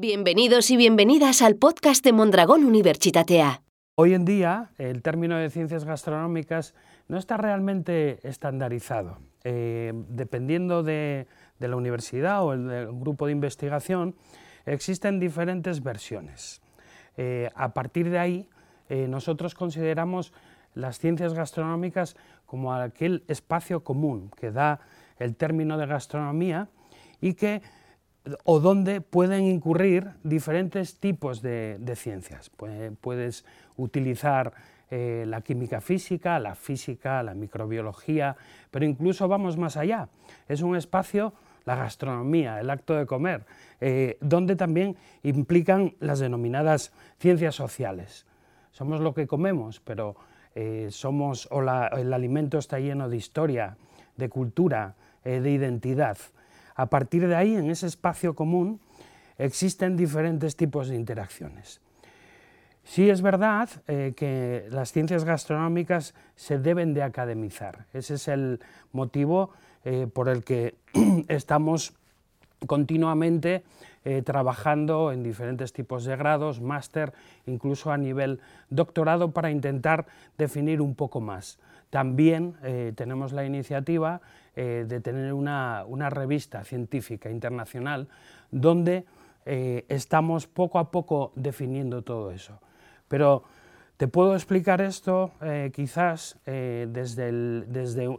Bienvenidos y bienvenidas al podcast de Mondragón Universitatea. Hoy en día el término de ciencias gastronómicas no está realmente estandarizado. Eh, dependiendo de, la universidad o el, grupo de investigación, existen diferentes versiones. Eh, a partir de ahí, eh, nosotros consideramos las ciencias gastronómicas como aquel espacio común que da el término de gastronomía y que o donde pueden incurrir diferentes tipos de, ciencias. puedes utilizar eh, la química física, la física, la microbiología, pero incluso vamos más allá. Es un espacio, la gastronomía, el acto de comer, eh, donde también implican las denominadas ciencias sociales. Somos lo que comemos, pero eh, somos, o el alimento está lleno de historia, de cultura, de identidad. A partir de ahí, en ese espacio común, existen diferentes tipos de interacciones. Sí es verdad eh, que las ciencias gastronómicas se deben de academizar. Ese es el motivo eh, por el que estamos continuamente eh, trabajando en diferentes tipos de grados, máster, incluso a nivel doctorado, para intentar definir un poco más. También tenemos la iniciativa eh, de tener una, revista científica internacional donde eh, estamos poco a poco definiendo todo eso. Pero te puedo explicar esto eh, quizás desde,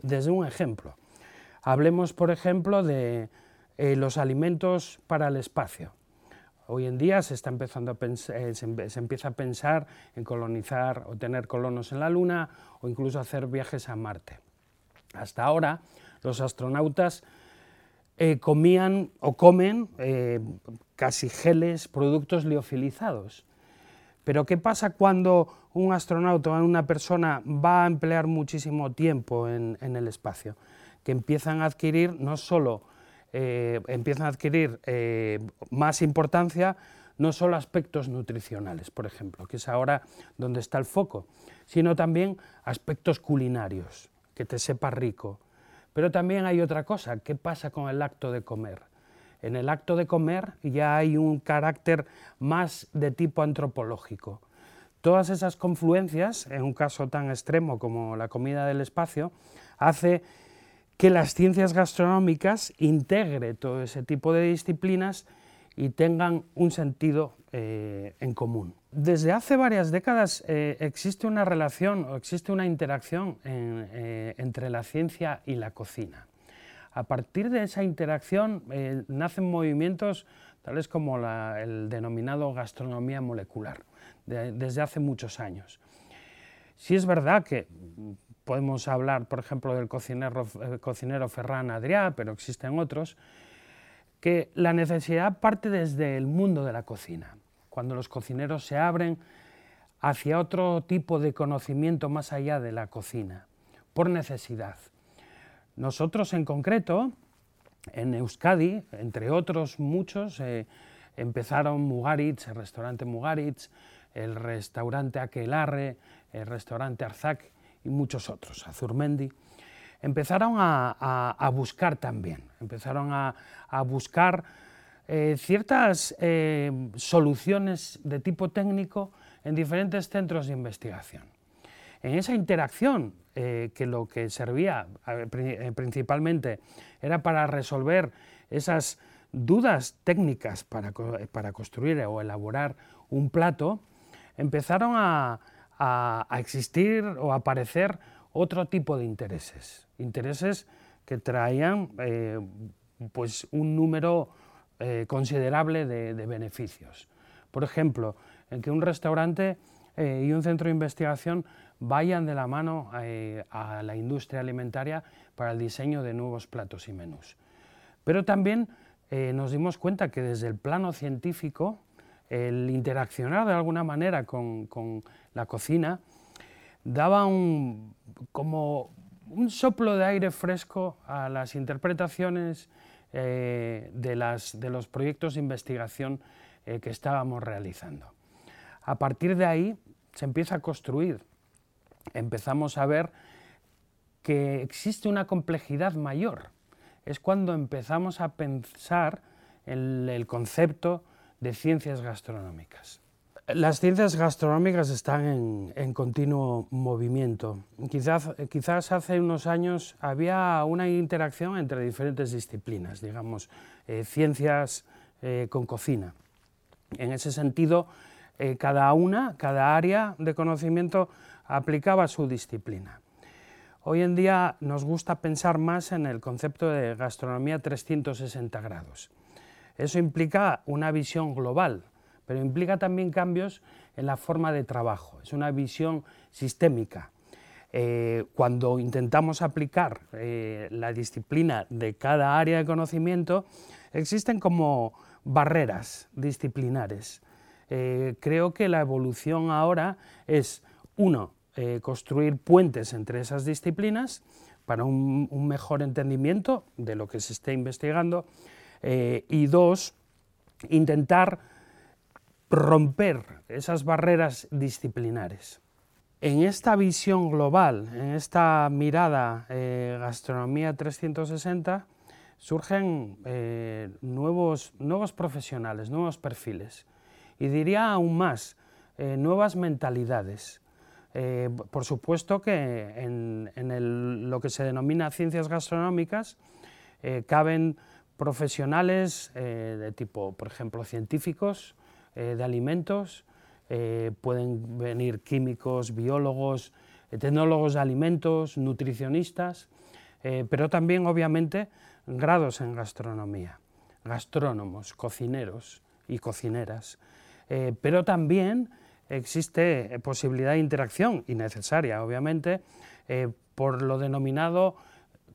desde, un ejemplo. Hablemos, por ejemplo, de los alimentos para el espacio. Hoy en día se, está empezando a se, empieza a pensar en colonizar o tener colonos en la Luna o incluso hacer viajes a Marte. Hasta ahora los astronautas eh, comían o comen eh, casi geles, productos liofilizados. Pero ¿qué pasa cuando un astronauta o una persona va a emplear muchísimo tiempo en, el espacio? Que empiezan a adquirir no solo eh, empiezan a adquirir más importancia no solo aspectos nutricionales, por ejemplo, que es ahora donde está el foco, sino también aspectos culinarios, que te sepa rico, pero también hay otra cosa, ¿qué pasa con el acto de comer? En el acto de comer ya hay un carácter más de tipo antropológico. Todas esas confluencias, en un caso tan extremo como la comida del espacio, hace que las ciencias gastronómicas integre todo ese tipo de disciplinas y tengan un sentido eh, en común. Desde hace varias décadas eh, existe una relación o existe una interacción eh, entre la ciencia y la cocina. A partir de esa interacción nacen movimientos tales como el denominado gastronomía molecular, desde hace muchos años. Sí es verdad que podemos hablar, por ejemplo, del cocinero, cocinero Ferran Adrià, pero existen otros, que la necesidad parte desde el mundo de la cocina, cuando los cocineros se abren hacia otro tipo de conocimiento más allá de la cocina, por necesidad. Nosotros en concreto, en Euskadi, entre otros muchos, eh, empezaron Mugaritz, el restaurante Mugaritz, el restaurante Aquelarre, el restaurante Arzac y muchos otros, Azurmendi empezaron a, buscar también, empezaron a, buscar eh, ciertas eh, soluciones de tipo técnico en diferentes centros de investigación. En esa interacción, eh, que lo que servía principalmente era para resolver esas dudas técnicas para, para construir o elaborar un plato, empezaron a, a existir o aparecer otro tipo de intereses, intereses que traían eh, pues un número eh, considerable de, beneficios. Por ejemplo, en que un restaurante eh, y un centro de investigación vayan de la mano a la industria alimentaria para el diseño de nuevos platos y menús. Pero también nos dimos cuenta que desde el plano científico, el interaccionar de alguna manera con, con la cocina daba un, como un soplo de aire fresco a las interpretaciones eh, de, los proyectos de investigación eh, que estábamos realizando. A partir de ahí se empieza a construir, empezamos a ver que existe una complejidad mayor. Es cuando empezamos a pensar en el concepto de ciencias gastronómicas. Las ciencias gastronómicas están en, continuo movimiento. Quizás, quizás, hace unos años había una interacción entre diferentes disciplinas, digamos, eh, ciencias eh, con cocina. En ese sentido, eh, cada una, cada área de conocimiento aplicaba su disciplina. Hoy en día nos gusta pensar más en el concepto de gastronomía 360 grados. Eso implica una visión global, pero implica también cambios en la forma de trabajo. Es una visión sistémica. Eh, cuando intentamos aplicar eh, la disciplina de cada área de conocimiento, existen como barreras disciplinares. Eh, creo que la evolución ahora es, uno, construir puentes entre esas disciplinas para un, un, mejor entendimiento de lo que se esté investigando, y dos, intentar romper esas barreras disciplinares. En esta visión global, en esta mirada eh, gastronomía 360, surgen eh, nuevos, nuevos profesionales, nuevos perfiles y diría aún más, eh, nuevas mentalidades. por supuesto que en, lo que se denomina ciencias gastronómicas caben profesionales de tipo, por ejemplo, científicos, eh, de alimentos, eh, pueden venir químicos, biólogos, eh, tecnólogos de alimentos, nutricionistas, pero también obviamente grados en gastronomía, gastrónomos, cocineros y cocineras, pero también existe posibilidad de interacción y necesaria, obviamente, por lo denominado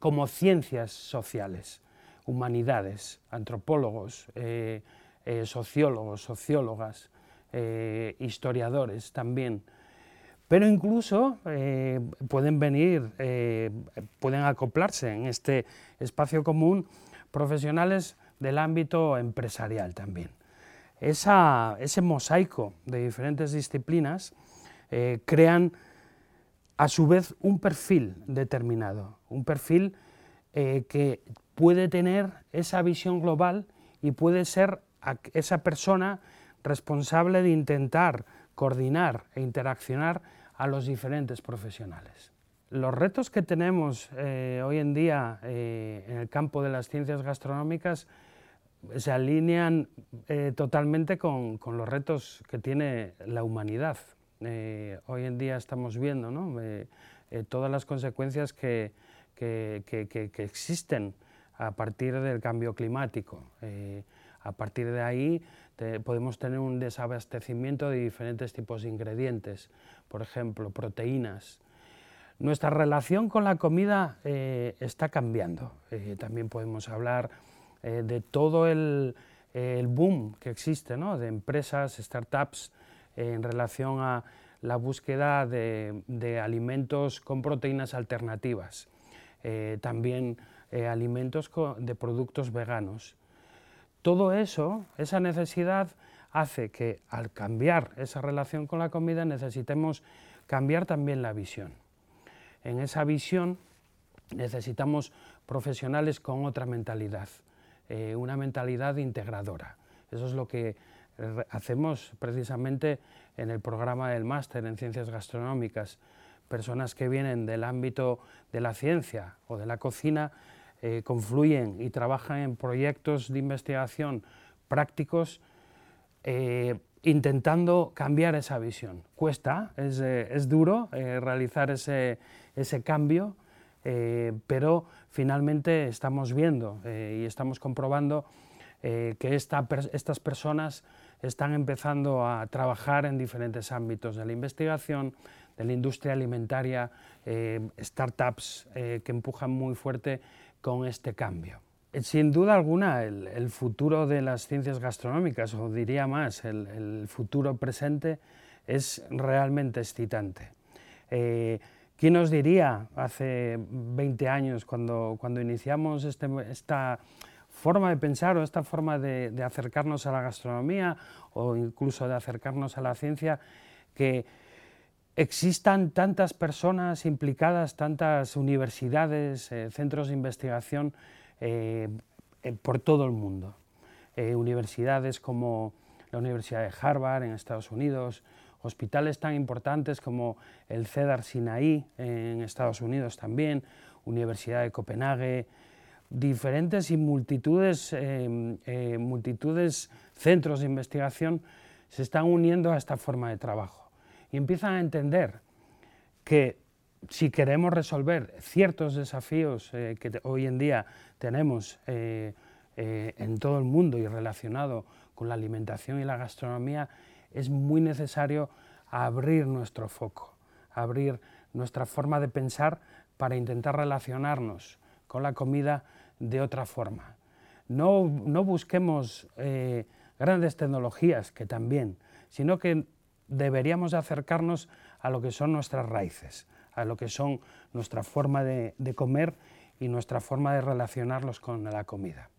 como ciencias sociales, humanidades, antropólogos, eh, sociólogos, sociólogas, eh, historiadores también. Pero incluso eh, pueden venir, pueden acoplarse en este espacio común profesionales del ámbito empresarial también. ese mosaico de diferentes disciplinas crean a su vez un perfil determinado, un perfil que puede tener esa visión global y puede ser esa persona responsable de intentar coordinar e interaccionar a los diferentes profesionales. Los retos que tenemos eh, hoy en día eh, en el campo de las ciencias gastronómicas se alinean eh, totalmente con, los retos que tiene la humanidad. hoy en día estamos viendo todas las consecuencias que, que, existen a partir del cambio climático. A partir de ahí podemos tener un desabastecimiento de diferentes tipos de ingredientes, por ejemplo, proteínas. Nuestra relación con la comida eh, está cambiando. Eh, también podemos hablar eh, de todo el, boom que existe ¿no? de empresas, startups, en relación a la búsqueda de, alimentos con proteínas alternativas. también alimentos de productos veganos. Todo eso, esa necesidad, hace que al cambiar esa relación con la comida necesitemos cambiar también la visión. En esa visión necesitamos profesionales con otra mentalidad, eh, una mentalidad integradora. Eso es lo que hacemos precisamente en el programa del máster en ciencias gastronómicas. Personas que vienen del ámbito de la ciencia o de la cocina eh, confluyen y trabajan en proyectos de investigación prácticos eh, intentando cambiar esa visión. Cuesta, es, eh, duro realizar ese, cambio, pero finalmente estamos viendo y estamos comprobando que estas personas están empezando a trabajar en diferentes ámbitos de la investigación, de la industria alimentaria, startups que empujan muy fuerte con este cambio. Sin duda alguna, el, futuro de las ciencias gastronómicas, o diría más, el, futuro presente, es realmente excitante. Eh, ¿Quién nos diría hace 20 años, cuando, cuando iniciamos este, esta forma de pensar o esta forma de, de, acercarnos a la gastronomía o incluso de acercarnos a la ciencia, que existan tantas personas implicadas, tantas universidades, eh, centros de investigación eh, por todo el mundo. Eh, universidades como, la Universidad de Harvard en Estados Unidos, hospitales tan importantes como el Cedar Sinaí en Estados Unidos también, Universidad de Copenhague, diferentes y multitudes, eh, eh, multitudes centros de investigación se están uniendo a esta forma de trabajo y empiezan a entender que si queremos resolver ciertos desafíos eh, que hoy en día tenemos en todo el mundo y relacionado con la alimentación y la gastronomía, es muy necesario abrir nuestro foco, abrir nuestra forma de pensar para intentar relacionarnos con la comida de otra forma. No, busquemos eh, grandes tecnologías, que también, sino que deberíamos acercarnos a lo que son nuestras raíces, a lo que son nuestra forma de comer y nuestra forma de relacionarnos con la comida.